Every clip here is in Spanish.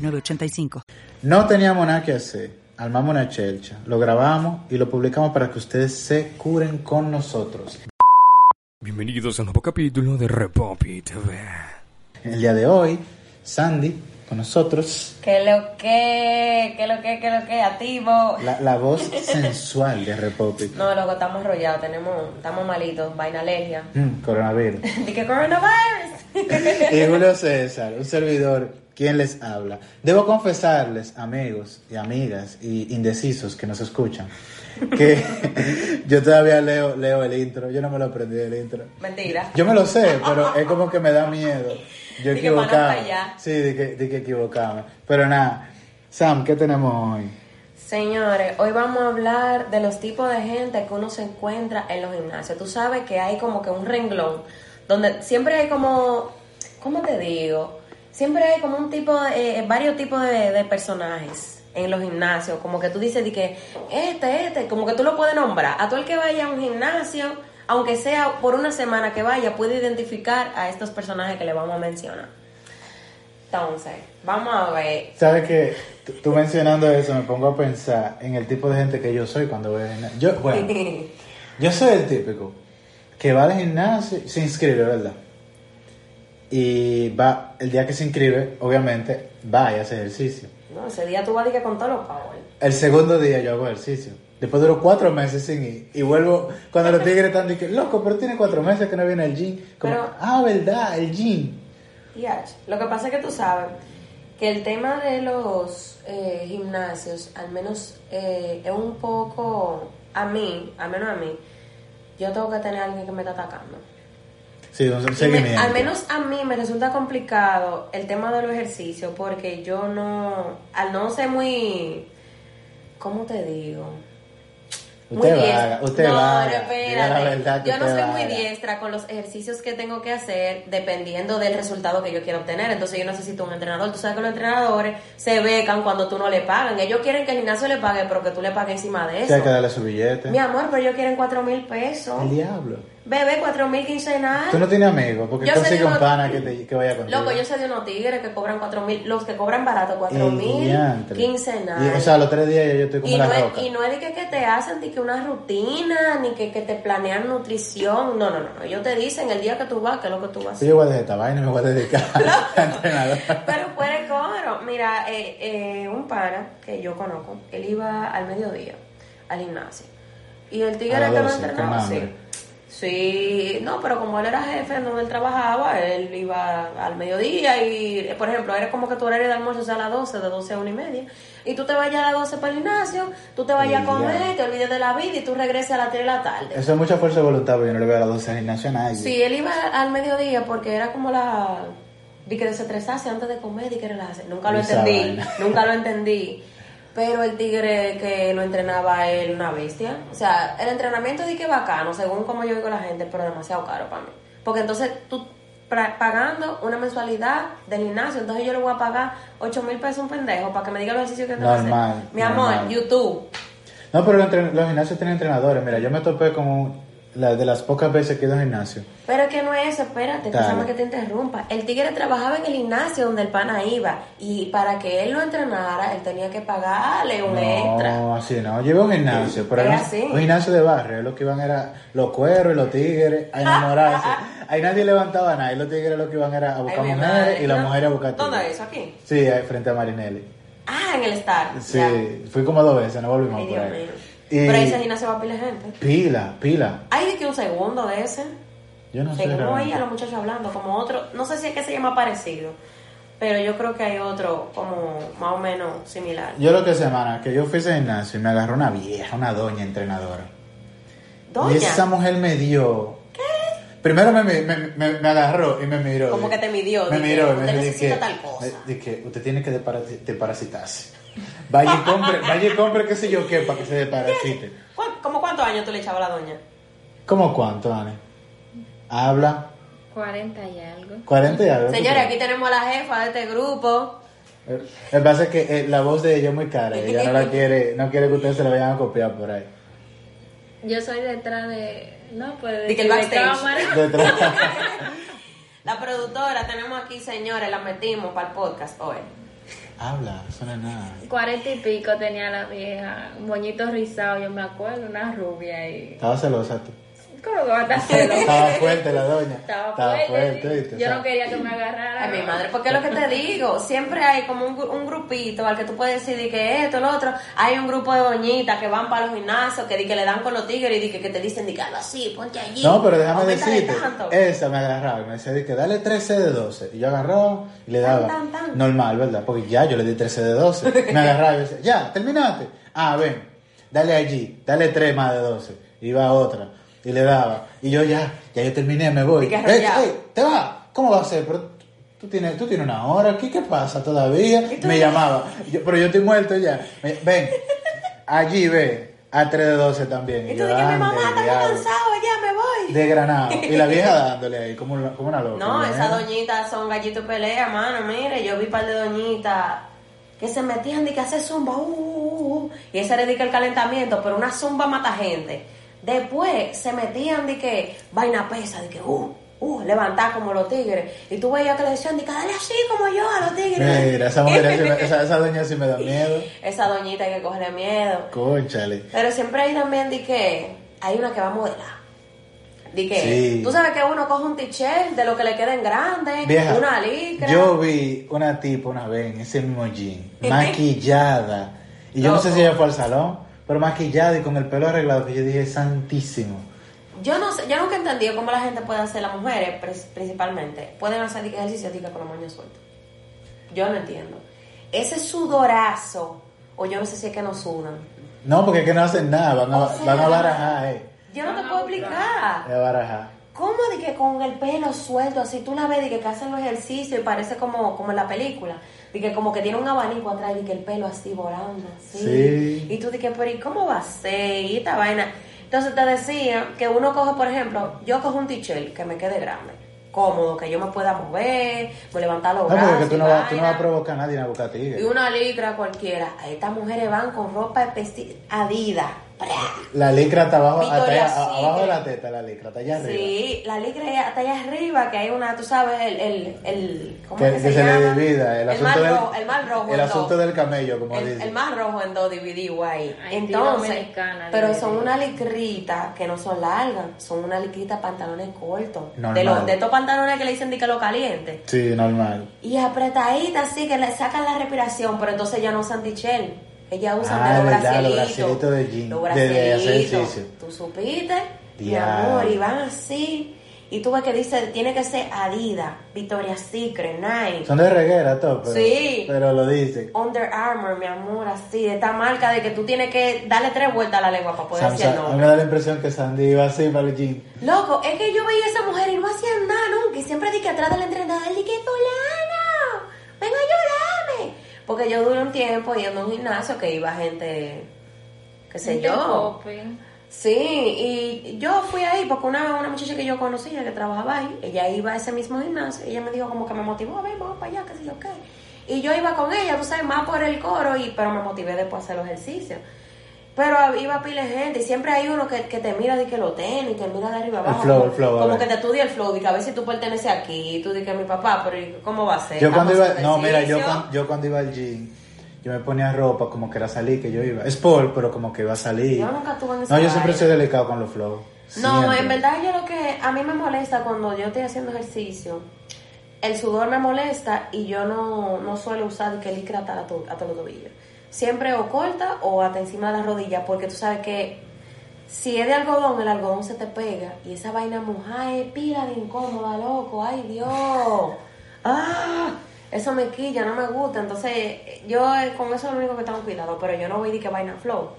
906985. No teníamos nada que hacer. Armamos una chelcha, lo grabamos y lo publicamos para que ustedes se curen con nosotros. Bienvenidos a un nuevo capítulo de Repopi TV. El día de hoy, Sandy con nosotros, Que lo que, que lo que, que lo que, activo. la, la voz sensual de Republic. No, loco, estamos enrollados, tenemos, estamos malitos, vaina alergia. Mm, coronavirus. ¿De qué coronavirus? Y Julio César, un servidor, quien les habla. Debo confesarles, amigos y amigas y indecisos que nos escuchan, que yo todavía leo, leo el intro. Yo no me lo aprendí el intro. Mentira. Yo me lo sé, pero es como que me da miedo. Yo equivocarme. Sí, de que, de que equivocarme. Pero nada, Sam, ¿qué tenemos hoy? Señores, hoy vamos a hablar de los tipos de gente que uno se encuentra en los gimnasios. Tú sabes que hay como que un renglón donde siempre hay como, ¿cómo te digo? Siempre hay como un tipo, de, eh, varios tipos de, de personajes en los gimnasios. Como que tú dices de que este, este, como que tú lo puedes nombrar. A todo el que vaya a un gimnasio, aunque sea por una semana que vaya, puede identificar a estos personajes que le vamos a mencionar. Entonces, vamos a ver. ¿Sabes que Tú mencionando eso me pongo a pensar en el tipo de gente que yo soy cuando voy al gimnasio. Yo, bueno, yo soy el típico que va al gimnasio, se inscribe, ¿verdad? Y va, el día que se inscribe, obviamente, va y hace ejercicio. No, ese día tú vas a que con todos los power. El segundo día yo hago ejercicio. Después duro cuatro meses sin ir. Y vuelvo, cuando los tigres están diciendo, loco, pero tiene cuatro meses que no viene al gym. Como, Pero- ah, verdad, el gym. Yach, Lo que pasa es que tú sabes que el tema de los eh, gimnasios, al menos eh, es un poco, a mí, al menos a mí, yo tengo que tener a alguien que me está atacando. Sí, me- al menos a mí me resulta complicado el tema de los ejercicios porque yo no, al no ser muy, ¿cómo te digo? Usted diestra. vaga, usted no, vaga. no, la Yo no soy muy diestra con los ejercicios que tengo que hacer dependiendo del resultado que yo quiero obtener. Entonces yo necesito un entrenador. Tú sabes que los entrenadores se becan cuando tú no le pagan. Ellos quieren que el gimnasio le pague, pero que tú le pagues encima de eso. hay que darle su billete. Mi amor, pero ellos quieren cuatro mil pesos. El diablo. Bebé, cuatro mil quincenal. Tú no tienes amigos, porque Yo consigue un pana que, te, que vaya contigo. Loco, yo sé de unos tigres que cobran cuatro mil, los que cobran barato cuatro El mil diantre. quincenal. Y, o sea, los tres días yo estoy como y la no, roca. es, y no es de que, que te hacen ni que una rutina, ni que, que te planean nutrición. No, no, no, no. Ellos te dicen el día que tú vas, qué es lo que tú vas a hacer. yo voy a dejar esta vaina me voy a dedicar a entrenador. Pero fuera de coro. Mira, eh, eh, un pana que yo conozco, él iba al mediodía al gimnasio. Y el tigre que lo 12, con entrenaba, sí. Sí, no, pero como él era jefe donde él trabajaba, él iba al mediodía y, por ejemplo, era como que tu horario de almuerzo sea a las 12, de 12 a 1 y media. Y tú te vayas a las 12 para el gimnasio, tú te vayas a comer, te olvides de la vida y tú regreses a las 3 de la tarde. Eso es mucha fuerza de voluntad, porque yo no le veo a las 12 al gimnasio a nadie. Sí, él iba al mediodía porque era como la... Vi que desestresarse antes de comer y que relajarse. Nunca lo Esa entendí, vaina. nunca lo entendí. Pero el tigre que lo entrenaba él, una bestia. O sea, el entrenamiento di que bacano, según como yo digo la gente, pero demasiado caro para mí. Porque entonces tú pagando una mensualidad del gimnasio, entonces yo le voy a pagar 8 mil pesos a un pendejo para que me diga los ejercicios que tengo que hacer. Normal, Mi amor, normal. YouTube. No, pero los, los gimnasios tienen entrenadores. Mira, yo me topé como la, de las pocas veces que he ido al gimnasio. Pero que no es eso, espérate, Dale. que te interrumpa. El tigre trabajaba en el gimnasio donde el pana iba y para que él lo entrenara, él tenía que pagarle un extra. No, así no. Yo iba a un gimnasio, pero no- así. un gimnasio de barrio. Lo que iban era los cueros y los tigres a enamorarse. Ahí nadie levantaba nada. Y los tigres lo que iban era a buscar Ay, mujeres madre. y las No, mujeres a buscar tigres. ¿Dónde es eso? ¿Aquí? Sí, frente a Marinelli. Ah, en el Star. Sí, Ya. fui como dos veces, no volvimos Ay, por Dios ahí. mío. Y Pero ahí gimnasio va a pila de gente. pila, pila. Hay de que un segundo de ese. Yo no sé. Realmente. oí a los muchachos hablando, como otro, no sé si es que se llama parecido, pero yo creo que hay otro como más o menos similar. Yo lo que sé, mana, que yo fui a ese gimnasio y me agarró una vieja, una doña entrenadora. Doña. Y esa mujer me dio. ¿Qué? Primero me, me, me, me agarró y me miró. Como que te midió, Me miró y "Usted me dijo necesita que, tal cosa". me- dije, usted tiene que deparasi- deparasitarse. Vaya y compre, vaya y compre qué sé yo qué para que se deparasite. ¿Cuán- ¿Cómo cuántos años tú le echabas a la doña? ¿Cómo cuánto, Ani? Habla. 40 y algo. 40 y algo. Señores, aquí tenemos a la jefa de este grupo. Que pasa es que eh, la voz de ella es muy cara. Ella no la quiere, no quiere que ustedes se la vayan a copiar por ahí. Yo soy detrás de. No, pues. De que el de backstage. Detrás. La productora, tenemos aquí, señores, la metimos para el podcast hoy. Habla, suena nada. 40 y pico tenía la vieja. Un moñito rizado, yo me acuerdo, una rubia y. Estaba celosa tú. ¿Cómo que a celosa? Estaba fuerte la doña. Estaba fuerte. ¿viste? yo no quería que me agarrara. Ay, mi madre, porque es lo que te digo, siempre hay como un, un grupito al que tú puedes decir de que esto, lo otro. Hay un grupo de doñitas que van para los gimnasios, que, di que le dan con los tigres y di que, que te dicen, di que hazlo así, ponte allí. No, pero déjame decirte, esa me agarraba y me decía de que dale 13 de 12. Y yo agarraba y le daba Tan, tan, tan. normal, ¿verdad? Porque ya yo le di 13 de 12. Me agarraba y decía, ya, terminaste. Ah, ven, dale allí, dale 3 más de 12. Iba a otra y le daba. Y yo ya, ya yo terminé, me voy. Y Ey, ey, ¿Te va? ¿Cómo va a ser? Pero tú tienes, tú tienes una hora aquí, ¿qué pasa todavía? ¿Y tú? Me llamaba, Yo- pero yo estoy muerto ya. Me- ven, allí ve, a 3 de 12 también. Y tú yo, di que mi "Ande, mamá está muy diablo". cansado, ya me voy. De granado. Y la vieja dándole ahí, como una, como una loca. No, ¿eh? esas doñitas son gallitos de pelea, mano. Mire, yo vi un par de doñitas que se metían de que hacer zumba, uh, uh, uh, y ese era de que el calentamiento, pero una zumba mata gente. Después se metían de que vaina pesa, de que uh, uh, levantar como los tigres. Y tú veías que le decían, de que dale así como yo a los tigres. Mira, esa mujer, esa, esa doña sí me da miedo. Esa doñita hay que cogerle miedo. Pero siempre hay también de que hay una que va a modelar. De que Sí. tú sabes que uno coge un t-shirt de lo que le queden grande, Vieja, una licra. yo vi una tipa una vez en ese mismo jean, maquillada. Y yo no sé si ella fue al salón, pero maquillada y con el pelo arreglado, que yo dije, santísimo. Yo no sé, yo nunca he entendido cómo la gente puede hacer, las mujeres principalmente, pueden hacer ejercicio con los moños sueltos. Yo no entiendo. Ese sudorazo, o yo no sé si es que nos sudan. No, porque es que no hacen nada, van a, O sea, van a barajar, eh. Yo no te puedo explicar. A barajar. ¿Cómo de que con el pelo suelto así tú la ves de que, que hacen los ejercicios y parece como, como en la película? De que como que tiene un abanico atrás y que el pelo así volando así. Sí. Y tú dices, pero ¿y cómo va a ser? Y esta vaina. Entonces te decía que uno coge, por ejemplo, yo cojo un t-shirt que me quede grande, cómodo, que yo me pueda mover, me levantar los No, porque brazos. tú y no, vas, tú no vas a provocar a nadie en la boca Y tigre. una licra cualquiera. Estas mujeres van con ropa Adidas. La licra está abajo, hasta allá- abajo de la teta, la licra, está allá arriba. Sí, la licra está allá arriba, que hay una, tú sabes, el, el, el ¿cómo que, es que, que se, se, llama? le divida el, asunto mal del, rojo, el mal rojo el en asunto dos. del camello como el, dice el más rojo en dos dividido ahí. Ay, Entonces, pero son una licrita que no son largas, son una licrita pantalones cortos. Normal. De, los, de estos pantalones que le dicen de que lo caliente. sí normal Y apretadita así, que le sacan la respiración, pero entonces ya no usan tichel. Ella usa Ah, de los verdad, los bracelitos de jean, Los de- de hacer ejercicio. Tú supiste, mi amor, y van así. Y tú ves que dice, tiene que ser Adidas, Victoria's Secret, Nike, son de reguera todo pero, Sí. pero lo dicen Under Armour, mi amor, así, de esta marca de que tú tienes que darle tres vueltas a la lengua para poder Sam- el Sam- a mí me da la impresión que Sandy iba así para el jean Loco, es que yo veía a esa mujer y no hacían nada nunca. Y siempre dije atrás del entrenador, dije, fulano. Porque yo duré un tiempo yendo a un gimnasio que iba gente, qué sé Gente yo. Sí, y yo fui ahí porque una, una muchacha que yo conocía que trabajaba ahí, ella iba a ese mismo gimnasio, ella me dijo como que me motivó, ven, vamos para allá, qué sé yo qué. Y yo iba con ella, tú sabes, más por el coro, y, pero me motivé después a hacer los ejercicios. Pero iba pile gente y siempre hay uno que, que te mira de que lo tiene y te mira de arriba abajo. flow, como, el flow, a Como que te estudia el flow, de que a ver si tú perteneces aquí, y tú dices que mi papá, pero ¿y ¿cómo va a ser? yo cuando iba a no mira yo yo cuando iba al jean yo me ponía ropa como que era salir que yo iba. Sport pero como que iba a salir. Yo nunca tuve en esa no yo siempre soy delicado con los flows No, en verdad yo lo que a mí me molesta cuando yo estoy haciendo ejercicio, el sudor me molesta y yo no, no suelo usar que licra la to- hasta los tobillos. Siempre o corta o hasta encima de la rodilla, porque tú sabes que si es de algodón, el algodón se te pega y esa vaina mojada es pila de incómoda, loco. Ay, Dios. Ah, eso me quilla, no me gusta. Entonces, yo eh, con eso es lo único que tengo cuidado, pero yo no voy de que vaina flow.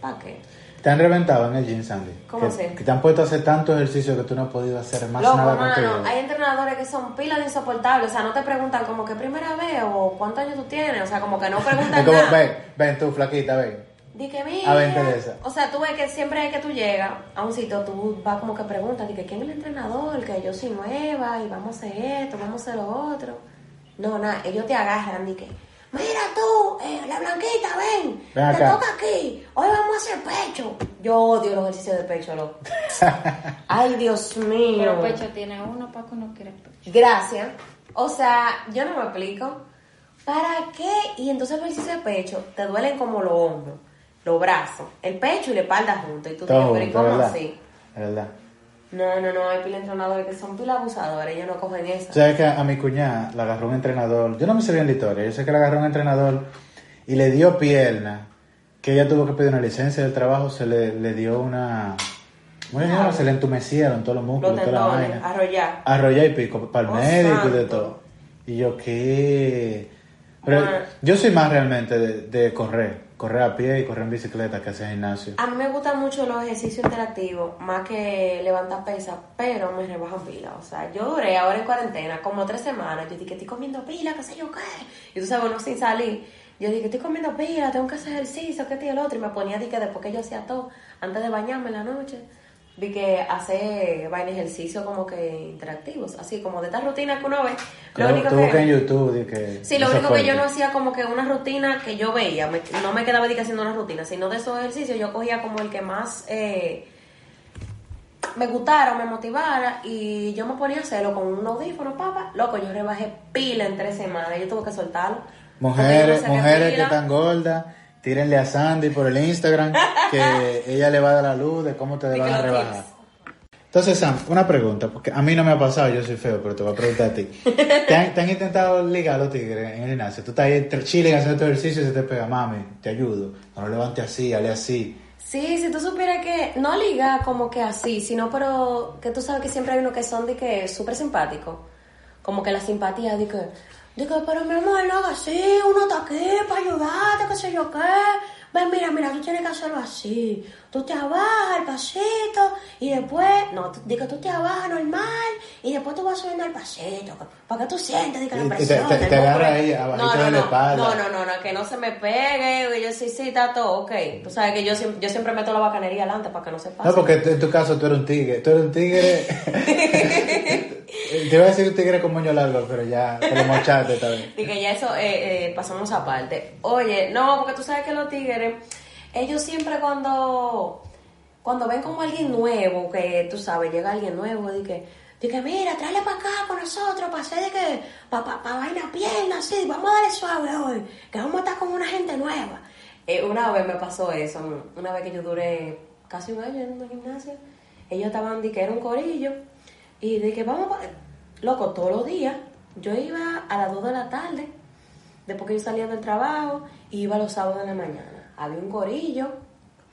¿Para qué? Te han reventado en el gym, Sandy. ¿Cómo que, así? que te han puesto a hacer tanto ejercicio que tú no has podido hacer más Loco, nada mano, vida. hay entrenadores que son pilas de insoportables, o sea, no te preguntan como que primera vez o cuántos años tú tienes, o sea, como que no preguntan Es como, nada. ven, ven tú, flaquita, ven. Di que mira, A vente de esa. o sea, tú ves que siempre que tú llegas a un sitio, tú vas como que preguntas, di que quién es el entrenador, que yo soy nueva y vamos a hacer esto, vamos a hacer lo otro. No, nada, ellos te agarran y que, mira tú, eh, la blanquita, ven, Ven te toca aquí, hoy vamos a hacer pecho. Yo odio los ejercicios de pecho, loco. Ay, Dios mío. Pero pecho tiene uno para que uno quiere pecho. Gracias. O sea, yo no me explico. ¿Para qué? Y entonces los ejercicios de pecho te duelen como los hombros, los brazos, el pecho y la espalda juntos. Y tú Todo dices, pero ¿y junto, cómo así? Es verdad. No, no, no, hay pila de entrenadores que son pila abusadores, ellos no cogen eso. ¿Sabes que a mi cuñada la agarró un entrenador? Yo no me sé bien la historia, yo sé que la agarró un entrenador y le dio pierna, que ella tuvo que pedir una licencia del trabajo, se le, le dio una... ¿Cómo le llaman? Se le entumecieron todos los músculos, Los toda la vaina. arrollar. Arrolla y pico, para el Oh, médico y de todo. Y yo, ¿qué? Pero Bueno. yo soy más realmente de, de correr, correr a pie y correr en bicicleta que hacer gimnasio. A mí me gustan mucho los ejercicios interactivos, más que levantar pesas, pero me rebajan pila. O sea, yo duré ahora en cuarentena como tres semanas. Yo dije, estoy comiendo pila, qué sé yo qué. Y tú sabes, uno sin salir. Yo dije, estoy comiendo pila, tengo que hacer ejercicio, que este y el otro. Y me ponía, dije, después que yo hacía todo, antes de bañarme en la noche, vi que hacer vaina ejercicio como que interactivos, así como de estas rutinas que uno ve. Lo Creo- único tú que... en YouTube que... Sí, lo único que yo no hacía como que una rutina que yo veía, me- no me quedaba haciendo una rutina, sino de esos ejercicios yo cogía como el que más eh, me gustara o me motivara y yo me ponía a hacerlo con un audífono, papá. Loco, yo rebajé pila en tres semanas, yo tuve que soltarlo. no Mujeres, mujeres que están gordas, tírenle a Sandy por el Instagram, que ella le va a dar la luz de cómo te van a rebajar. Entonces, Sam, una pregunta, porque a mí no me ha pasado, yo soy feo, pero te voy a preguntar a ti. ¿Te han, te han intentado ligar los tigres en el gimnasio? Tú estás ahí entre chile haciendo tu ejercicio y se te pega, mami, te ayudo. No lo levante así, hale así. Sí, si tú supieras que no liga como que así, sino pero que tú sabes que siempre hay unos que son de que súper simpáticos. Como que la simpatía de que, de que, pero mi amor, no hagas así, uno está aquí para ayudarte, qué sé yo qué. Ven, mira, mira, tú tienes que hacerlo así. Tú te abajas al pasito y después, no, que tú te abajas normal y después tú vas subiendo al pasito. Para que tú sientes de que Y- la te- presión. te- el te agarra ahí, abajito no, no, de la no, espalda. No, no, no, no, que no se me pegue. y Yo sí, sí, está todo, ok. Tú sabes que yo, siempre- yo siempre meto la bacanería adelante para que no se pase. No, porque en tu caso tú eres un tigre. Tú eres un tigre. te iba a decir un tigre con moño largo, pero ya te lo mochaste también. Que ya eso eh, eh, pasamos aparte. Oye, no, porque tú sabes que los tigres, ellos siempre cuando, cuando ven como alguien nuevo, que tú sabes, llega alguien nuevo, de que mira, tráele para acá con nosotros, para hacer de que, para pa, pa vaina pierna, así, vamos a darle suave hoy, que vamos a estar con una gente nueva. Eh, una vez me pasó eso, una vez que yo duré casi un año en un gimnasio, ellos estaban, que era un corillo, y de que vamos, loco, todos los días, yo iba a las 2 de la tarde, después que yo salía del trabajo, iba los sábados de la mañana. Había un corillo,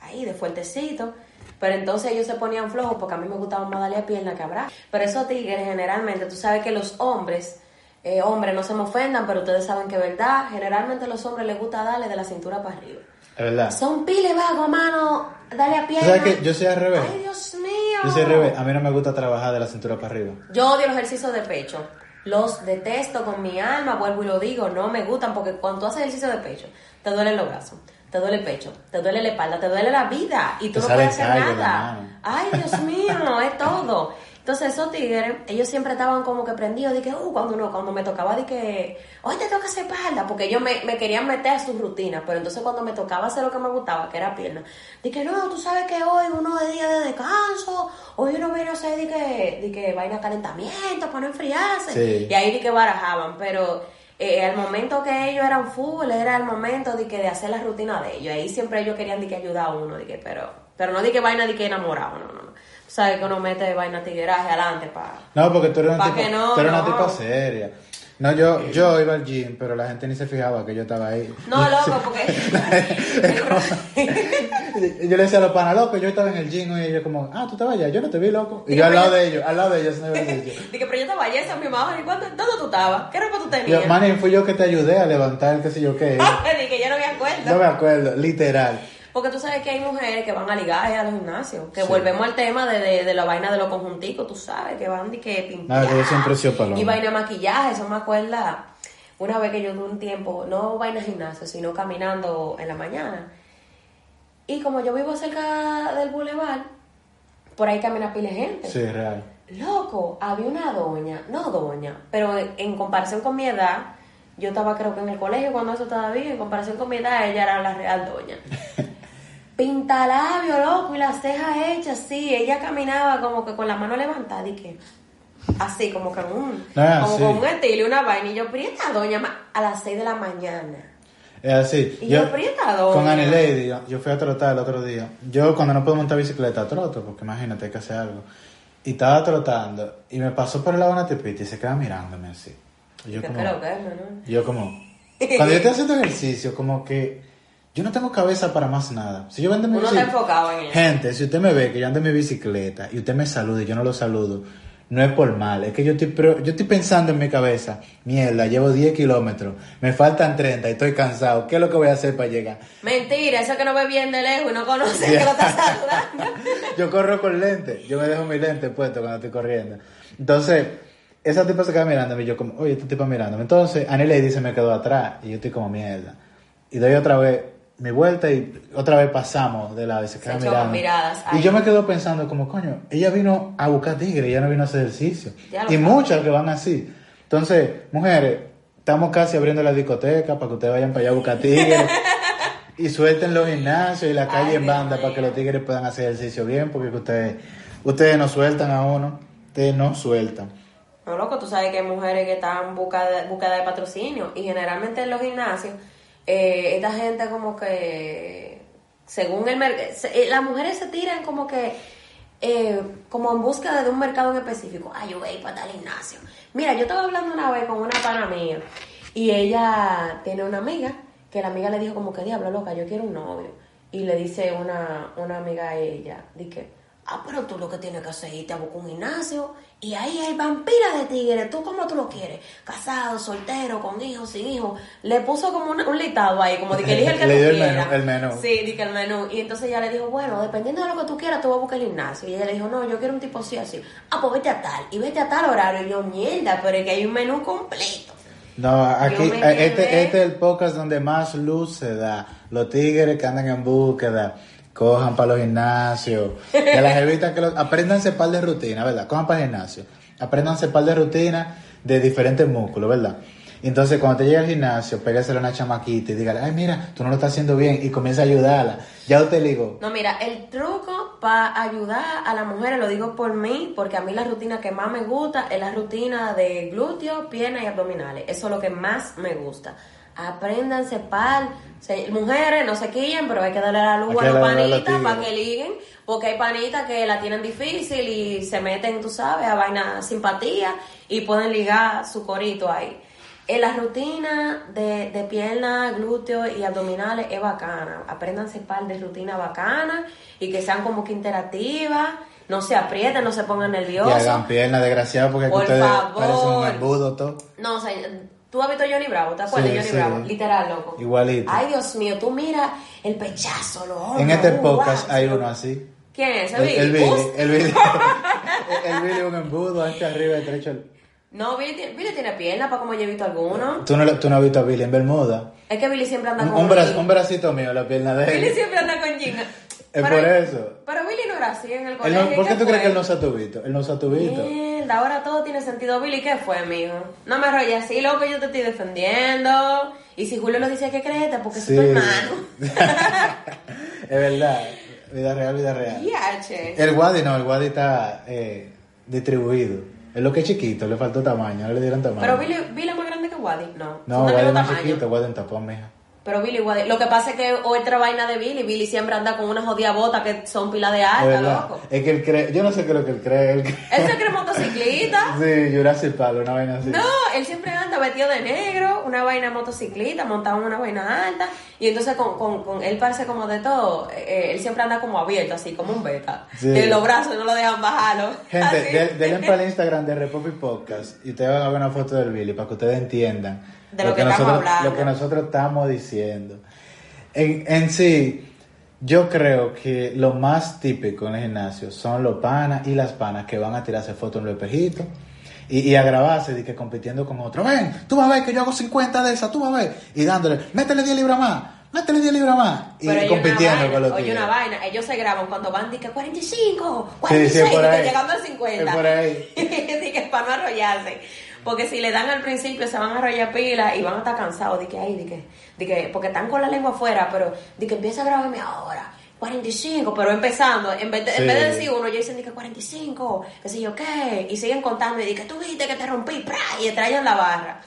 ahí, de fuertecito, pero entonces ellos se ponían flojos porque a mí me gustaba más darle a pierna que abrazar. Pero esos tigres generalmente, tú sabes que los hombres, eh, hombres no se me ofendan, pero ustedes saben que es verdad, generalmente a los hombres les gusta darle de la cintura para arriba. Es verdad. Son piles vagos, mano, dale a ¿Tú pierna. sabes que yo soy al revés? Ay, Dios mío. Yo soy revés. A mí no me gusta trabajar de la cintura para arriba. Yo odio los ejercicios de pecho. Los detesto con mi alma, vuelvo y lo digo, no me gustan porque cuando tú haces ejercicio de pecho, te duelen los brazos, te duele el pecho, te duele la espalda, te duele la vida y tú Te no puedes hacer nada. Ay, Dios mío, es todo. Entonces esos tigres, ellos siempre estaban como que prendidos de que, uh, cuando no, cuando me tocaba de que, hoy te toca hacer espalda, porque ellos me, me querían meter a sus rutinas, pero entonces cuando me tocaba hacer lo que me gustaba, que era pierna, de que no, tú sabes que hoy uno de día de descanso, hoy uno viene a hacer de que, de que vaina calentamiento para no enfriarse, Sí. y ahí de que barajaban, pero eh, al momento que ellos eran full, era el momento de que de hacer la rutina de ellos, ahí siempre ellos querían de que ayudar a uno, de que, pero, pero no de que vaina de que enamorado, no, no, no. Sabes que uno mete vaina tigueraje adelante para... No, porque tú eres una, Pa' tipa, que no, tú eres una no. tipa seria. No, yo, yo iba al gym, pero la gente ni se fijaba que yo estaba ahí. No, loco, porque... yo le decía a los panas, loco, yo estaba en el gym y ellos como, ah, tú estabas allá, yo no te vi, loco. Y yo al lado de ellos, al lado de ellos, no. Dije, pero yo te vaya esa mi mamá, ¿y cuándo, dónde tú estabas? ¿Qué ropa tú Yo, tenías? man, fui yo que te ayudé a levantar el qué sé yo qué. Dije, yo no me acuerdo. No me acuerdo, literal. Porque tú sabes que hay mujeres que van a ligar a los gimnasios. Que Sí. volvemos al tema de, de, de la vaina de los conjunticos, tú sabes, que van de que pintar. Paloma. Y vaina de maquillaje, eso me acuerda. Una vez que yo tuve un tiempo, no vaina de gimnasio, sino caminando en la mañana. Y como yo vivo cerca del bulevar, por ahí camina pila de gente. Sí, real. Loco, había una doña, no doña, pero en, en comparación con mi edad, yo estaba creo que en el colegio cuando eso todavía, en comparación con mi edad, ella era la real doña. Pintalabio, loco, y las cejas hechas, sí, ella caminaba como que con la mano levantada y que así, como que un, Ah, como sí. con un estilo y una vaina, y yo, pero ¿y esta doña a las 6 de la mañana. Es así. Y yo aprieta, doña. Con Annie Lady, yo- yo fui a trotar el otro día. Yo cuando no puedo montar bicicleta troto, porque imagínate, hay que hacer algo. Y estaba trotando y me pasó por el lado una tipita y se queda mirándome así. Y yo ¿Qué como, que no? yo como, cuando yo estoy haciendo ejercicio, como que yo no tengo cabeza para más nada. Si yo vendo mi Uno está enfocado en eso. Gente, si usted me ve que yo ando en mi bicicleta y usted me saluda y yo no lo saludo, no es por mal, es que yo estoy, yo estoy pensando en mi cabeza, mierda, llevo 10 kilómetros, me faltan 30 y estoy cansado, ¿qué es lo que voy a hacer para llegar? Mentira, eso que no ve bien de lejos y no conoce que lo está saludando. Yo corro con lente, yo me dejo mi lente puesto cuando estoy corriendo. Entonces, esa tipa se queda mirándome y yo como, oye, esta tipa mirándome. Entonces, Annie Lady se me quedó atrás y yo estoy como mierda. Y doy otra vez mi vuelta y otra vez pasamos de echó mirando. miradas Y yo me quedo pensando como, coño, ella vino a buscar tigre, ella no vino a hacer ejercicio. Y muchas que van así. Entonces, mujeres, estamos casi abriendo la discoteca para que ustedes vayan para allá a buscar tigres. y suelten los gimnasios y la calle Ay, en Dios banda para que los tigres puedan hacer ejercicio bien, porque que ustedes, ustedes no sueltan a uno, ustedes no sueltan. No, loco, tú sabes que hay mujeres que están buscada, buscada de patrocinio y generalmente en los gimnasios, eh, esta gente como que, según el mercado, las mujeres se tiran como que, eh, como en búsqueda de un mercado en específico. Ay, yo voy para tal gimnasio. Mira, yo estaba hablando una vez con una pana mía y ella tiene una amiga que la amiga le dijo como que, diablo, loca, yo quiero un novio. Y le dice una, una amiga a ella, di que, ah, pero tú lo que tienes que hacer es irte a buscar un gimnasio y ahí hay vampiras de tigres, ¿tú cómo tú lo quieres? Casado, soltero, con hijos, sin hijos. Le puso como una- un listado ahí, como de que elige el que Le tú dio el quieras. menú, el menú. Sí, di que el menú. Y entonces ella le dijo, bueno, dependiendo de lo que tú quieras, tú vas a buscar el gimnasio. Y ella le dijo, no, yo quiero un tipo así, así. Ah, pues vete a tal. Y vete a tal horario. Y yo, mierda, pero es que hay un menú completo. No, aquí, eh, este, este es el podcast donde más luz se da. Los tigres que andan en búsqueda, cojan para los gimnasios. Que las evitan que los, apréndanse par de rutinas, ¿verdad? Cojan para el gimnasio. Apréndanse par de rutinas de diferentes músculos, ¿verdad? Entonces, cuando te llega al gimnasio, pégaselo a una chamaquita y dígale, ay, mira, tú no lo estás haciendo bien, y comienza a ayudarla. Ya usted le digo, No, mira, el truco para ayudar a las mujeres, lo digo por mí, porque a mí la rutina que más me gusta es la rutina de glúteos, piernas y abdominales. Eso es lo que más me gusta. Apréndanse par. se- mujeres, no se quillen, pero hay que darle la luz a los panitas para que liguen, porque hay panitas que la tienen difícil y se meten, tú sabes, a vaina simpatía y pueden ligar su corito ahí. En la rutina de, de piernas, glúteos y abdominales es bacana. Apréndanse par de rutinas bacanas y que sean como que interactivas. No se aprieten, no se pongan y nerviosos. hagan piernas, desgraciadas, porque Por ustedes favor. parecen un embudo todo. No, o sea, tú has visto Johnny Bravo, ¿te acuerdas Sí, de Johnny sí. Bravo? Literal, loco. Igualito. Ay, Dios mío, tú mira el pechazo, los hombros. En este uh, podcast wow, hay uno así. ¿Quién es? El, ¿Ese el Billy? Billy, el Billy, el Billy es un embudo, antes arriba, al- No, Billy, tiene- Billy tiene piernas, para como yo he visto alguno. Tú no, tú no has visto a Billy en Bermuda. Es que Billy siempre anda Un, con un, bra- jean. un bracito mío, la pierna de Billy él. siempre anda con jean. Es por eso. Pero Billy no era así en el colegio. no- ¿Por qué ¿qué tú crees que él no usa tubito? Él no usa tubito. Ahora todo tiene sentido. Billy, ¿qué fue, mijo? No me rolles así, loco, yo te estoy defendiendo. Y si Julio lo dice, ¿qué crees? Porque Sí. es tu hermano. es verdad. Vida real, vida real. Yache. El Wadi no, el Wadi está eh, distribuido. Es lo que es chiquito, le faltó tamaño, no le dieron tamaño. Pero Billy, Billy es más grande que Waddy. No, no, Wadi es más tamaño. chiquito, Wadi en tapón, mija. Pero Billy. Lo que pasa es que otra vaina de Billy. Billy siempre anda con unas jodidas botas que son pila de alta, loco. Es que él cree, yo no sé qué es lo que él cree. Él cree- Él se cree motociclista. sí, Jurassic Park, una vaina así. No, él siempre anda vestido de negro, una vaina motociclista, montado en una vaina alta, y entonces con, con, con él parece como de todo, eh, él siempre anda como abierto, así como un beta. Sí. Y los brazos no lo dejan bajarlo. Gente, denle para el Instagram de Republic Podcast y ustedes van a ver una foto del Billy para que ustedes entiendan De lo que estamos nosotros, hablando. lo que nosotros estamos diciendo. En, en sí, Yo creo que lo más típico en el gimnasio son los panas y las panas que van a tirarse fotos en los espejitos y, y a grabarse de que compitiendo con otro. Ven, tú vas a ver que yo hago 50 de esas, tú vas a ver. Y dándole, métele 10 libras más, métele 10 libras más. Y Pero compitiendo una con vaina, los oye tigres. una vaina, ellos se graban cuando van que 45, Sí, 46, sí, por de que ahí. llegando al 50. Es por ahí. Que para no arrollarse. Porque si le dan al principio se van a arrollar pila y van a estar cansados. De que, ay, de que, de que, porque están con la lengua afuera, pero de que empieza a grabarme ahora. 45, pero empezando, en vez de, en vez de decir uno, ya dicen que 45, qué sé yo qué, y siguen contando y que tú viste que te rompí, ¡pra! y traen la barra.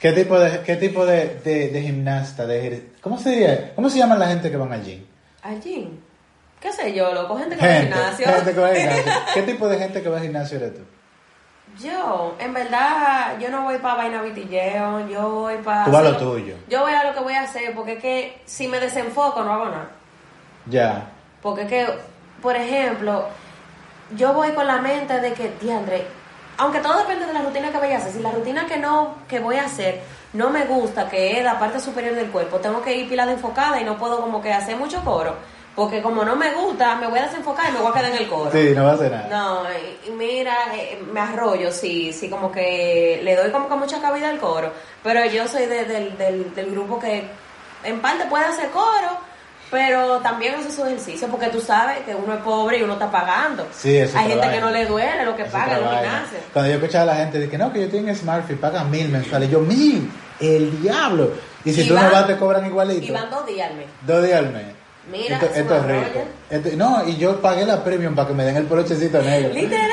¿Qué tipo de, qué tipo de, de, de gimnasta, de ¿cómo se diría? ¿Cómo se llaman la gente que van al gym? Allí, qué sé yo, loco, gente que va al gimnasio. gente que va al gimnasio. ¿Qué tipo de gente que va al gimnasio eres tú? Yo, en verdad, yo no voy para vaina vitilleo, yo voy para... Tú vas a lo tuyo. Yo voy a lo que voy a hacer, porque es que si me desenfoco no hago nada. Ya. Porque es que, por ejemplo, yo voy con la mente de que, diandre, aunque todo depende de la rutina que vaya a hacer, si la rutina que no, que voy a hacer no me gusta, que es la parte superior del cuerpo, tengo que ir pila de enfocada y no puedo como que hacer mucho coro, porque como no me gusta, me voy a desenfocar y me voy a quedar en el coro. Sí, no va a hacer nada. No, y- y mira, eh, me arroyo, sí, sí, como que le doy como que mucha cabida al coro, pero yo soy de- del, del, del grupo que en parte puede hacer coro, pero también hace su ejercicio, porque tú sabes que uno es pobre y uno está pagando. Sí, eso Hay gente que no le duele lo que Eso paga otra vaina. gimnasios. Cuando yo escuchaba a la gente de que no, que yo tengo Smartfit, pagan mil mensuales. Yo, mil, el diablo. Y si Y tú no vas, te cobran igualito. Y van dos días al mes. Dos días al mes. Mira, esto, es rico. Esto- no, y yo pagué la premium para que me den el polochecito negro. Literal.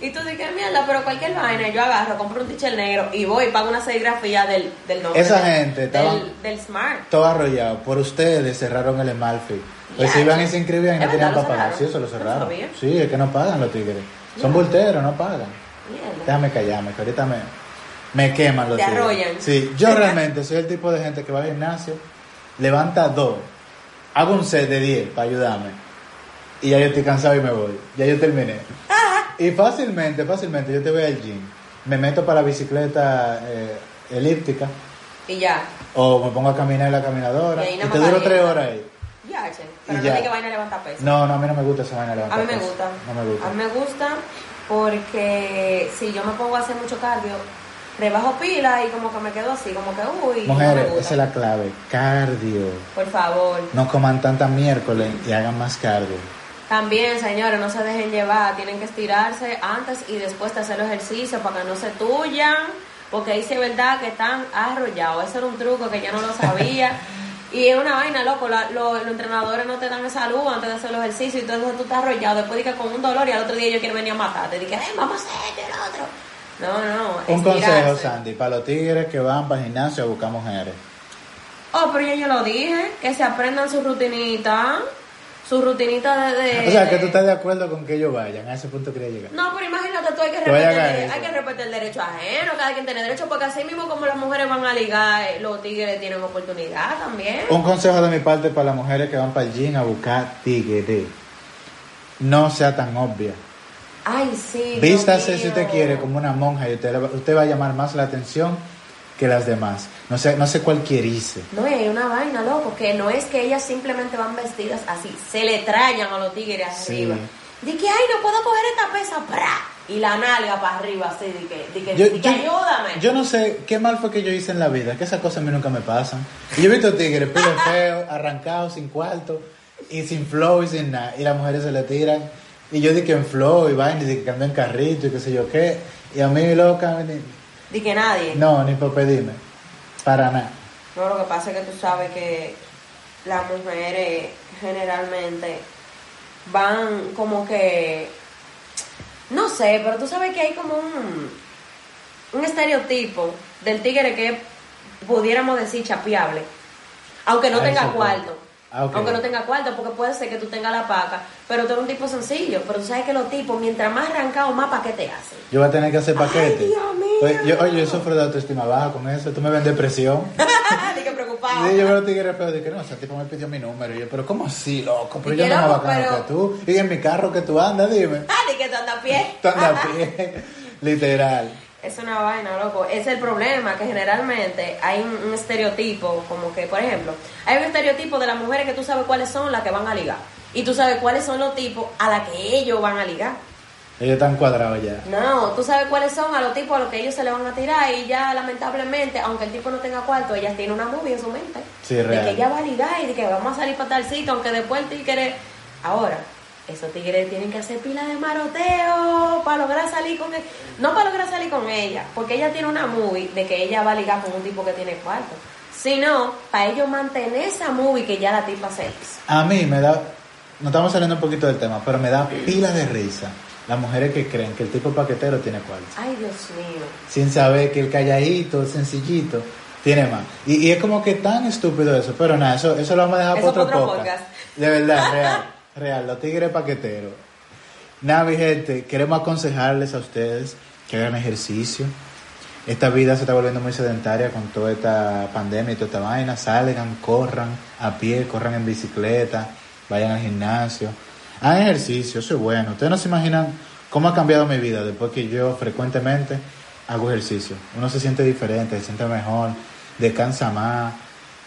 Y tú dices, mierda, pero cualquier vaina, yo agarro, compro un t-shirt negro y voy y pago una serigrafía del, del nombre. Esa del- gente Del, del Smart. Todo arrollado. Por ustedes cerraron el Smartfit. Pues se iban y se inscribían y no ¿Es tenían para pagar. Sí, eso lo no cerraron. Sí, es que no pagan los tigres. Son volteros, no pagan. Déjame callarme, que ahorita me, me queman los Te tigres. arrollan. Sí, yo realmente soy el tipo de gente que va al gimnasio, levanta dos, hago un set de 10 para ayudarme, y ya yo estoy cansado y me voy. Ya yo terminé. Y fácilmente, fácilmente, yo te voy al gym, me meto para la bicicleta eh, elíptica, Y ya. o me pongo a caminar en la caminadora, Y y, te duro tres calienta. horas ahí. Ya, che. Pero Y no ya. que vaina levanta peso. No, no, a mí no me gusta esa vaina A levantar mí me peso. gusta. No me gusta. A mí me gusta porque si yo me pongo a hacer mucho cardio, rebajo pila y como que me quedo así, como que uy, Mujeres, esa es la clave, cardio. Por favor. No coman tanta miércoles y hagan más cardio. También, señores, no se dejen llevar, tienen que estirarse antes y después de hacer el ejercicio para que no se tuyan, porque ahí sí es verdad que están arrollados. Ese era un truco que yo no lo sabía. Y es una vaina, loco, la- lo- los entrenadores no te dan esa luz antes de hacer los ejercicios y entonces tú estás arrollado, después de que con un dolor y al otro día ellos quieren venir a matarte, dije, eh, vamos a hacer el otro. No, no, Un consejo, Sandy, para los tigres que van para el gimnasio a buscar mujeres. Oh, pero ya yo lo dije, que se aprendan su rutinita, su rutinita de... de- O sea, que tú estás de acuerdo con que ellos vayan. A ese punto quería llegar. No, pero imagínate tú, hay que respetar, hay que respetar el derecho ajeno, cada quien tiene derecho, porque así mismo como las mujeres van a ligar, eh, los tigres tienen oportunidad también. Un consejo de mi parte para las mujeres que van para el gym a buscar tigres. No sea tan obvia. Ay, sí. Vístase si usted quiere como una monja y usted, usted va a llamar más la atención que las demás. No sé, no sé cualquierice. No, y hay una vaina, loco, que no es que ellas simplemente van vestidas así, se le trayan a los tigres Sí. arriba. De que, ay, no puedo coger esta pesa. Y la nalga para arriba, así, de que, de que, Yo, de que yo- ayúdame. yo no sé qué mal fue que yo hice en la vida, que esas cosas a mí nunca me pasan. Y yo he visto tigres, pelo feo, arrancados, sin cuarto, y sin flow y sin nada. Y las mujeres se le tiran. Y yo dije en flow y vaina, y dije que ando en carrito y qué sé yo qué. Y a mí loca, ni- De que nadie. no, ni por pedirme. Para nada. No, lo que pasa es que tú sabes que las mujeres generalmente van como que, no sé, pero tú sabes que hay como un, un estereotipo del tigre que pudiéramos decir chapeable, aunque no tenga cuarto. Ah. Aunque no tenga cuarto, porque puede ser que tú tengas la paca, pero tú eres un tipo sencillo. Pero tú sabes que los tipos, mientras más arrancados, más paquete hacen. Yo voy a tener que hacer paquete. Dios mío. Pues, yo, oye, yo sufro de autoestima baja con eso. Tú me ves depresión. de que preocupado. Sí, yo veo tigres de que no, ese tipo me pidió mi número. Y yo, pero ¿cómo así, loco? Pero yo no más bacano pero- que tú. Y en mi carro que tú andas, dime. Ah, de que tú andas a pie. Tú andas a pie. Literal. Es una vaina, loco. Es el problema, que generalmente hay un, un estereotipo, como que, por ejemplo, hay un estereotipo de las mujeres que tú sabes cuáles son las que van a ligar. Y tú sabes cuáles son los tipos a las que ellos van a ligar. Ellos están cuadrados ya. No, tú sabes cuáles son a los tipos a los que ellos se le van a tirar y ya lamentablemente, aunque el tipo no tenga cuarto, ella tiene una movie en su mente. Sí, de real. que ella va a ligar y de que vamos a salir para tal sitio, aunque después el tigre... Ahora, esos tigres tienen que hacer pila de maroteo para lograr salir con él. No para lograr salir con ella, porque ella tiene una movie de que ella va a ligar con un tipo que tiene cuarto. Sino, para ellos mantener esa movie que ya la tipa se hizo. A mí me da, no estamos saliendo un poquito del tema, pero me da pila de risa las mujeres que creen que el tipo paquetero tiene cuarto. Ay, Dios mío. Sin saber que el calladito, el sencillito, tiene más. Y, y es como que tan estúpido eso, pero nada, eso, eso lo vamos a dejar para otro podcast. podcast. De verdad, real, real, los tigres paqueteros. Nada, mi gente, queremos aconsejarles a ustedes que hagan ejercicio. Esta vida se está volviendo muy sedentaria con toda esta pandemia y toda esta vaina. Salgan, corran a pie, corran en bicicleta, vayan al gimnasio. Hagan ejercicio, eso es bueno. Ustedes no se imaginan cómo ha cambiado mi vida después que yo frecuentemente hago ejercicio. Uno se siente diferente, se siente mejor, descansa más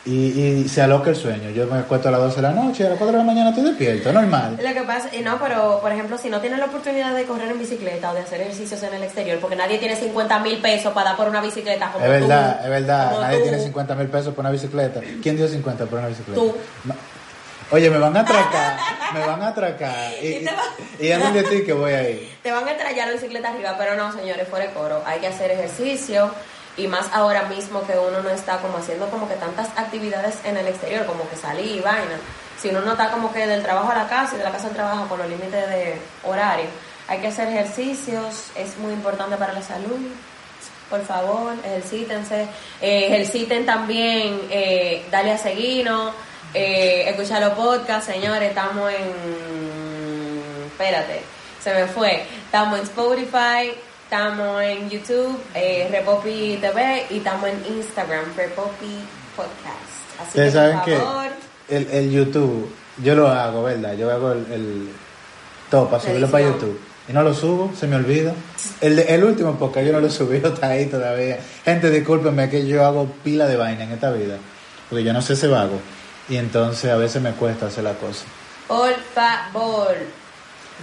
y, y se aloca el sueño. Yo me acuesto a las 12 de la noche y a las 4 de la mañana estoy despierto, normal. Lo que pasa, y no, pero por ejemplo, si no tienes la oportunidad de correr en bicicleta o de hacer ejercicios en el exterior, porque nadie tiene 50 mil pesos para dar por una bicicleta como Es verdad, tú, es verdad. Nadie tú. tiene 50 mil pesos por una bicicleta. ¿Quién dio 50 por una bicicleta? Tú. No. Oye, me van a atracar, me van a atracar. Y, Y y, y hacen de ti que voy ahí. Te van a estrellar la bicicleta arriba, pero no, señores, fuera de coro. Hay que hacer ejercicio y más ahora mismo que uno no está como haciendo como que tantas actividades en el exterior, como que salir y vaina. Si uno no está como que del trabajo a la casa y de la casa al trabajo con los límites de horario, hay que hacer ejercicios, es muy importante para la salud. Por favor, ejercítense. Eh, ejerciten también, eh, dale a seguirnos, eh, escucha los podcasts, señores. Estamos en. Espérate, se me fue. Estamos en Spotify, estamos en YouTube, eh, Repopi TV y estamos en Instagram, Repopi Podcast. Así Ustedes que, saben por que el, el YouTube, yo lo hago, ¿verdad? Yo hago el, el todo para subirlo para. YouTube. Y no lo subo, se me olvida. El, el último porque yo no lo subí, está ahí todavía. Gente, discúlpenme que yo hago pila de vaina en esta vida. Porque yo no sé ese vago. Y entonces a veces me cuesta hacer la cosa. por favor,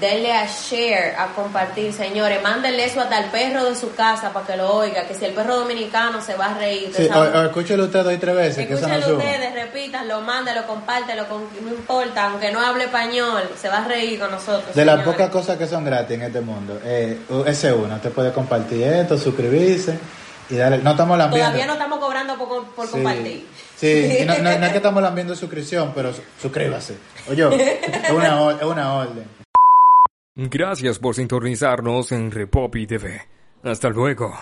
denle a share, a compartir, señores. Mándenle eso hasta el perro de su casa para que lo oiga. Que si el perro dominicano se va a reír. Sí, ustedes o, escúchelo usted dos y tres veces, no suma. ustedes, repítanlo, mándalo, compártelo, con, no importa, aunque no hable español, se va a reír con nosotros. De las pocas cosas que son gratis en este mundo, eh, ese uno, usted puede compartir esto, suscribirse y darle. No estamos lambiendo. Todavía no estamos cobrando por, por Sí. compartir. Sí, no, no- no es que estamos lambiendo suscripción, pero su- suscríbase. Oye, es una, es una orden. Gracias por sintonizarnos en Repopi TV. Hasta luego.